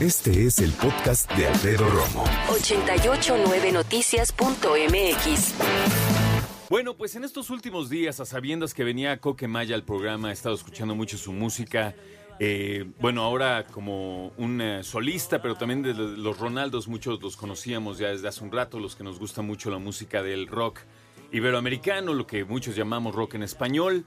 Este es el podcast de Alfredo Romo. 889noticias.mx. Bueno, pues en estos últimos días, a sabiendas que venía Coque Maya al programa, he estado escuchando mucho su música. Eh, bueno, ahora como un eh, solista, pero también de los Ronaldos, muchos los conocíamos ya desde hace un rato, los que nos gusta mucho la música del rock iberoamericano, lo que muchos llamamos rock en español.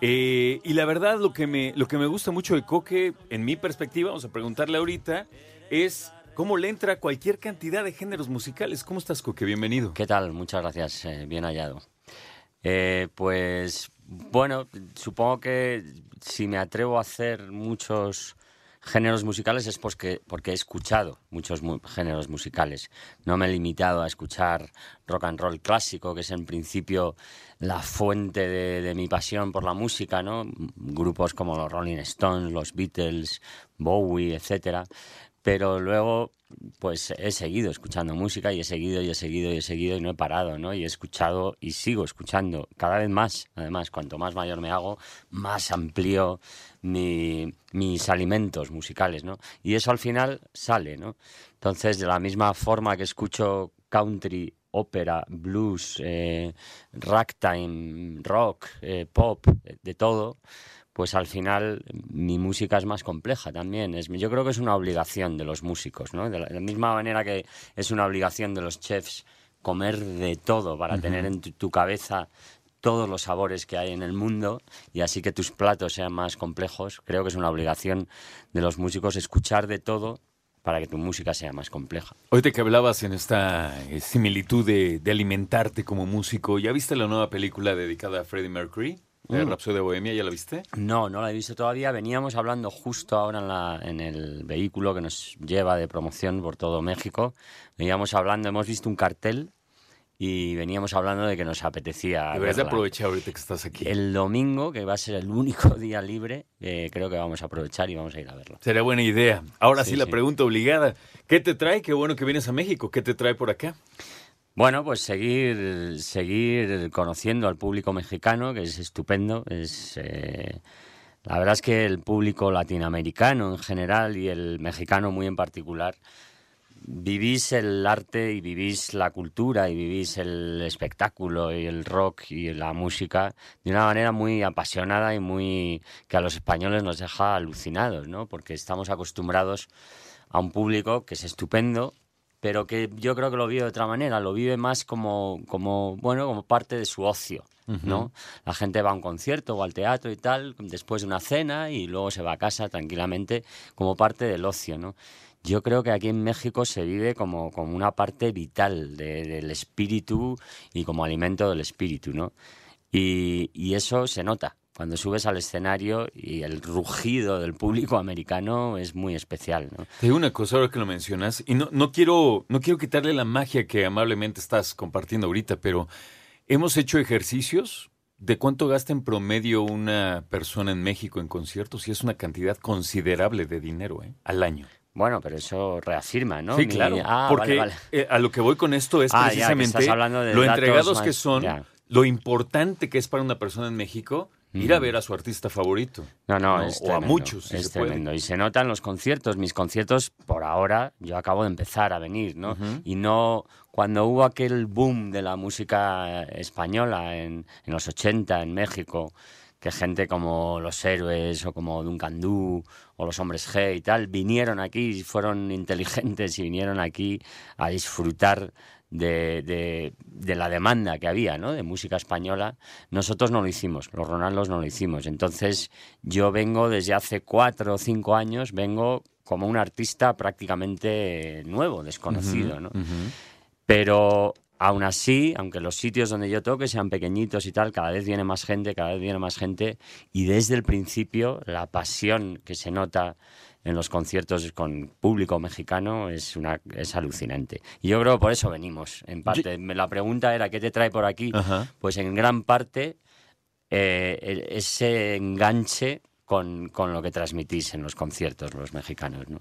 Eh, y la verdad, lo que, me, lo que me gusta mucho de Coque, en mi perspectiva, vamos a preguntarle ahorita, es cómo le entra cualquier cantidad de géneros musicales. ¿Cómo estás, Coque? Bienvenido. ¿Qué tal? Muchas gracias. eh, bien hallado. Eh, pues bueno, supongo que si me atrevo a hacer muchos géneros musicales es porque, porque he escuchado muchos mu- géneros musicales. No me he limitado a escuchar rock and roll clásico, que es en principio la fuente de, de mi pasión por la música, ¿no? Grupos como los Rolling Stones, los Beatles, Bowie, etcétera. Pero luego, pues he seguido escuchando música y he seguido y he seguido y he seguido y no he parado, ¿no? Y he escuchado y sigo escuchando cada vez más. Además, cuanto más mayor me hago, más amplío mi- mis alimentos musicales, ¿no? Y eso al final sale, ¿no? Entonces, de la misma forma que escucho country, ópera, blues, eh, ragtime, rock, eh, pop, eh, de todo, pues al final mi música es más compleja también. Es, yo creo que es una obligación de los músicos, ¿no? De la, de la misma manera que es una obligación de los chefs comer de todo para tener en tu, tu cabeza todos los sabores que hay en el mundo y así que tus platos sean más complejos. Creo que es una obligación de los músicos escuchar de todo para que tu música sea más compleja. Ahorita que hablabas en esta eh, similitud de, de alimentarte como músico, ¿ya viste la nueva película dedicada a Freddie Mercury? De Mm. Rhapsody de Bohemia, ¿ya la viste? No, no la he visto todavía. Veníamos hablando justo ahora en, la, en el vehículo que nos lleva de promoción por todo México. Veníamos hablando, hemos visto un cartel y veníamos hablando de que nos apetecía. Deberías de verla. aprovechar ahorita que estás aquí. El domingo, que va a ser el único día libre, eh, creo que vamos a aprovechar y vamos a ir a verlo. Sería buena idea. Ahora sí, Sí, la sí. pregunta obligada. ¿Qué te trae? Qué bueno que vienes a México. ¿Qué te trae por acá? Bueno, pues seguir, seguir conociendo al público mexicano, que es estupendo. Es, eh, la verdad es que el público latinoamericano en general y el mexicano muy en particular, vivís el arte y vivís la cultura y vivís el espectáculo y el rock y la música de una manera muy apasionada y muy que a los españoles nos deja alucinados, ¿no? Porque estamos acostumbrados a un público que es estupendo, pero que yo creo que lo vive de otra manera, lo vive más como, como bueno, como parte de su ocio, ¿no? La gente va a un concierto o al teatro y tal, después de una cena y luego se va a casa tranquilamente como parte del ocio, ¿no? Yo creo que aquí en México se vive como, como una parte vital de- del espíritu y como alimento del espíritu, ¿no? Y, y eso se nota cuando subes al escenario y el rugido del público americano es muy especial, ¿no? Te digo una cosa ahora que lo mencionas, y no, no, quiero, no quiero quitarle la magia que amablemente estás compartiendo ahorita, pero hemos hecho ejercicios de cuánto gasta en promedio una persona en México en conciertos y es una cantidad considerable de dinero ¿eh? al año. Bueno, pero eso reafirma, ¿no? Sí, Mi- claro. Ah, porque vale, vale. eh, a lo que voy con esto es Ah, ya, que precisamente estás hablando de lo entregados más- que son, ya. lo importante que es para una persona en México ir a ver a su artista favorito. No, no, ¿no? es o a tremendo, muchos, si es se puede. tremendo. Y se nota en los conciertos. Mis conciertos, por ahora, yo acabo de empezar a venir, ¿no? Y no, cuando hubo aquel boom de la música española en, en los 80 en México, que gente como Los Héroes o como Duncan Du o Los Hombres G y tal, vinieron aquí, fueron inteligentes y vinieron aquí a disfrutar de, de- de la demanda que había, ¿no? De música española. Nosotros no lo hicimos, los Ronaldos no lo hicimos. Entonces yo vengo desde hace cuatro o cinco años, vengo como un artista prácticamente nuevo, desconocido, ¿no? Pero aún así, aunque los sitios donde yo toque sean pequeñitos y tal, cada vez viene más gente, cada vez viene más gente, y desde el principio la pasión que se nota en los conciertos con público mexicano es una es alucinante. Y yo creo que por eso venimos, en parte. La pregunta era, ¿qué te trae por aquí? Ajá. Pues en gran parte eh, ese enganche con, con lo que transmitís en los conciertos los mexicanos, ¿no?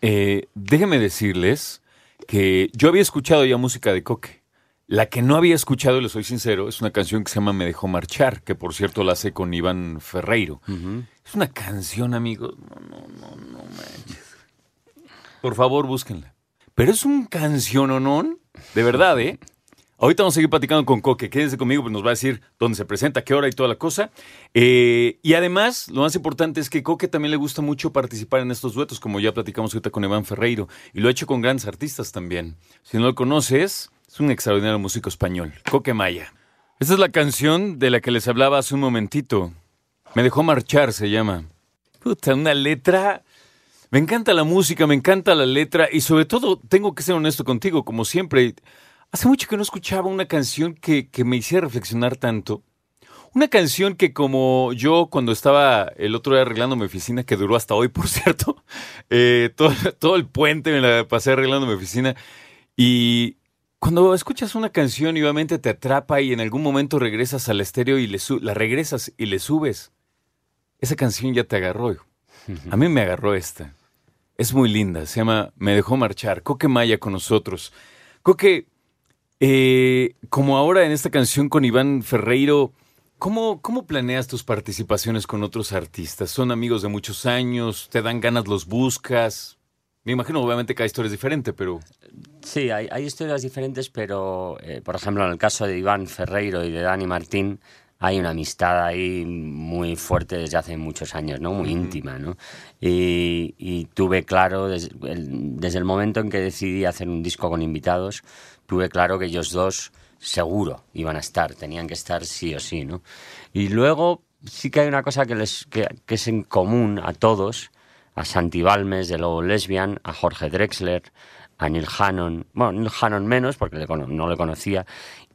Eh, déjenme decirles que yo había escuchado ya música de Coque. La que no había escuchado, le soy sincero, es una canción que se llama Me dejó marchar, que por cierto la hace con Iván Ferreiro. Es una canción, amigos. No, no, no, no Por favor, búsquenla. Pero es un canción, De verdad, ¿eh? Ahorita vamos a seguir platicando con Coque. Quédense conmigo, pues nos va a decir dónde se presenta, qué hora y toda la cosa. Eh, y además, lo más importante es que Coque también le gusta mucho participar en estos duetos, como ya platicamos ahorita con Iván Ferreiro. Y lo ha hecho con grandes artistas también. Si no lo conoces, es un extraordinario músico español, Coque Maya. Esta es la canción de la que les hablaba hace un momentito. Me dejó marchar, se llama. Puta, una letra. Me encanta la música, me encanta la letra y sobre todo tengo que ser honesto contigo, como siempre. Hace mucho que no escuchaba una canción que, que me hiciera reflexionar tanto. Una canción que como yo cuando estaba el otro día arreglando mi oficina, que duró hasta hoy, por cierto, eh, todo, todo el puente me la pasé arreglando mi oficina. Y cuando escuchas una canción y obviamente te atrapa y en algún momento regresas al estéreo y le la regresas y le subes, esa canción ya te agarró. A mí me agarró esta. Es muy linda, se llama Me dejó marchar. Coque Maya con nosotros. Coque, eh, como ahora en esta canción con Iván Ferreiro, ¿cómo, ¿cómo planeas tus participaciones con otros artistas? ¿Son amigos de muchos años? ¿Te dan ganas, los buscas? Me imagino, obviamente, cada historia es diferente, pero... Sí, hay, hay historias diferentes, pero eh, por ejemplo en el caso de Iván Ferreiro y de Dani Martín hay una amistad ahí muy fuerte desde hace muchos años, ¿no? Muy íntima, ¿no? Y, y tuve claro, des- el- desde el momento en que decidí hacer un disco con invitados, tuve claro que ellos dos seguro iban a estar, tenían que estar sí o sí, ¿no? Y luego sí que hay una cosa que, les, que, que es en común a todos, a Santi Balmes de Lobo Lesbian, a Jorge Drexler, a Neil Hannon, bueno, Neil Hannon menos porque le no le conocía,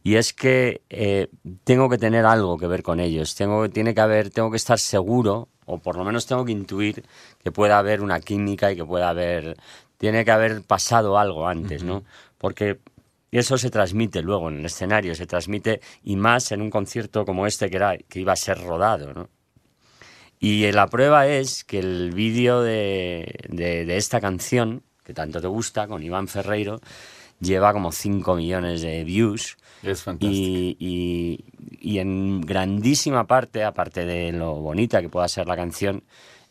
y es que eh, tengo que tener algo que ver con ellos, tengo, tiene que haber, tengo que estar seguro, o por lo menos tengo que intuir que pueda haber una química y que pueda haber, tiene que haber pasado algo antes, ¿no? Porque eso se transmite luego en el escenario, se transmite y más en un concierto como este que, era, que iba a ser rodado, ¿no? Y eh, la prueba es que el vídeo de, de- de esta canción, que tanto te gusta, con Iván Ferreiro, lleva como 5 millones de views. Es fantástico. Y, y- y en grandísima parte, aparte de lo bonita que pueda ser la canción,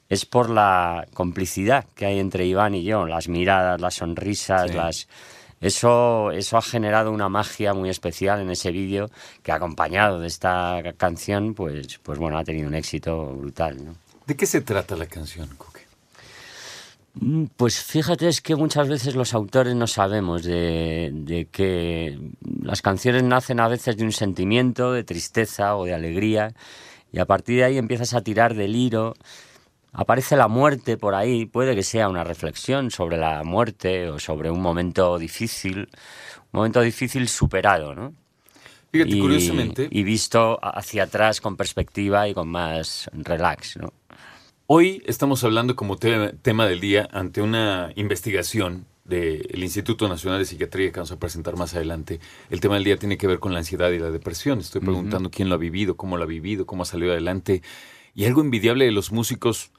es por la complicidad que hay entre Iván y yo, las miradas, las sonrisas, Sí. las... Eso, eso ha generado una magia muy especial en ese vídeo que acompañado de esta canción, pues, pues bueno, ha tenido un éxito brutal, ¿no? ¿De qué se trata la canción, Coque? Mm, Pues fíjate, es que muchas veces los autores no sabemos de, de que las canciones nacen a veces de un sentimiento, de tristeza o de alegría, y a partir de ahí empiezas a tirar del hilo, aparece la muerte por ahí, puede que sea una reflexión sobre la muerte o sobre un momento difícil, un momento difícil superado, ¿no? Fíjate, y, curiosamente, y visto hacia atrás con perspectiva y con más relax, ¿no? Hoy estamos hablando como te- tema del día ante una investigación del Instituto Nacional de Psiquiatría que vamos a presentar más adelante. El tema del día tiene que ver con la ansiedad y la depresión. Estoy preguntando quién lo ha vivido, cómo lo ha vivido, cómo ha salido adelante. Y algo envidiable de los músicos,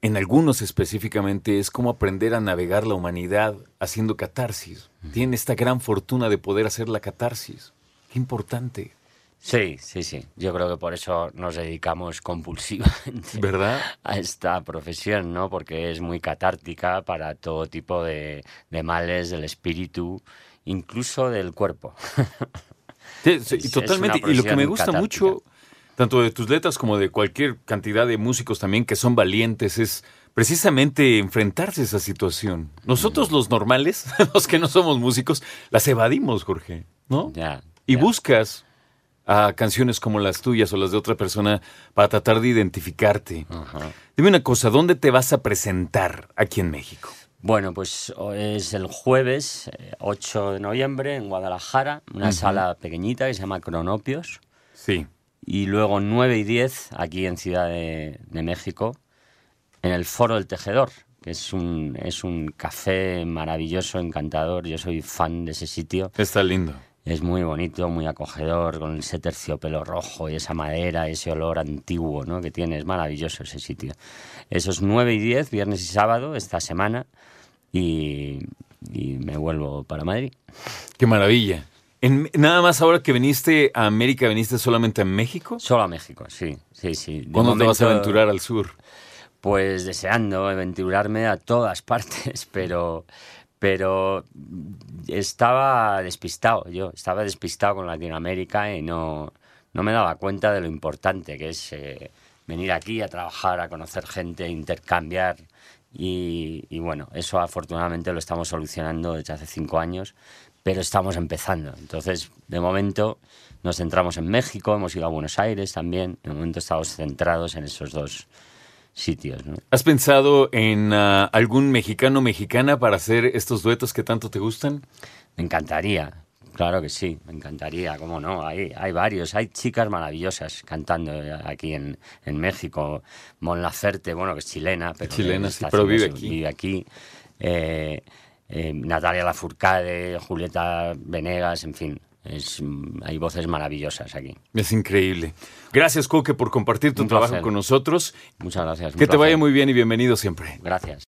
en algunos específicamente, es cómo aprender a navegar la humanidad haciendo catarsis. Tienen esta gran fortuna de poder hacer la catarsis. Qué importante, Sí, sí, sí. Yo creo que por eso nos dedicamos compulsivamente ¿verdad? a esta profesión, ¿no? Porque es muy catártica para todo tipo de, de males del espíritu, incluso del cuerpo. Sí, sí, Es- y es totalmente. Y lo que me gusta catártica. mucho, tanto de tus letras como de cualquier cantidad de músicos también que son valientes, es precisamente enfrentarse a esa situación. Nosotros los normales, los que no somos músicos, las evadimos, Jorge, ¿no? Ya. Y buscas a canciones como las tuyas o las de otra persona para tratar de identificarte. Ajá. Dime una cosa, ¿dónde te vas a presentar aquí en México? Bueno, pues es el jueves eh, 8 de noviembre en Guadalajara, una sala pequeñita que se llama Cronopios. Sí. Y luego 9 y 10 aquí en Ciudad de, de México, en el Foro del Tejedor, que es un, es un café maravilloso, encantador. Yo soy fan de ese sitio. Está lindo. Es muy bonito, muy acogedor, con ese terciopelo rojo y esa madera, ese olor antiguo ¿no? que tiene. Es maravilloso ese sitio. Esos 9 y 10, viernes y sábado, esta semana, y, y me vuelvo para Madrid. Qué maravilla. En- nada más ahora que viniste a América, ¿viniste solamente a México? Solo a México, sí, sí, sí. De ¿Cuándo te vas a aventurar al sur? Pues deseando aventurarme a todas partes, pero, pero estaba despistado yo, estaba despistado con Latinoamérica y no, no me daba cuenta de lo importante que es eh, venir aquí a trabajar, a conocer gente, intercambiar. Y, y bueno, eso afortunadamente lo estamos solucionando desde hace cinco años, pero estamos empezando. Entonces, de momento nos centramos en México, hemos ido a Buenos Aires también, de momento estamos centrados en esos dos sitios. ¿no? ¿Has pensado en ah, algún mexicano o mexicana para hacer estos duetos que tanto te gustan? Me encantaría, claro que sí, me encantaría, cómo no, hay, hay varios, hay chicas maravillosas cantando eh, aquí en, en México, Mon Laferte, bueno, que es chilena, pero, Chilena, sí, pero vive aquí. Vive aquí. Eh, eh, Natalia Lafourcade, Julieta Venegas, en fin, es, hay voces maravillosas aquí. Es increíble. Gracias, Coque, por compartir tu Un trabajo placer. con nosotros. Muchas gracias. Que te vaya muy bien y bienvenido siempre. Gracias.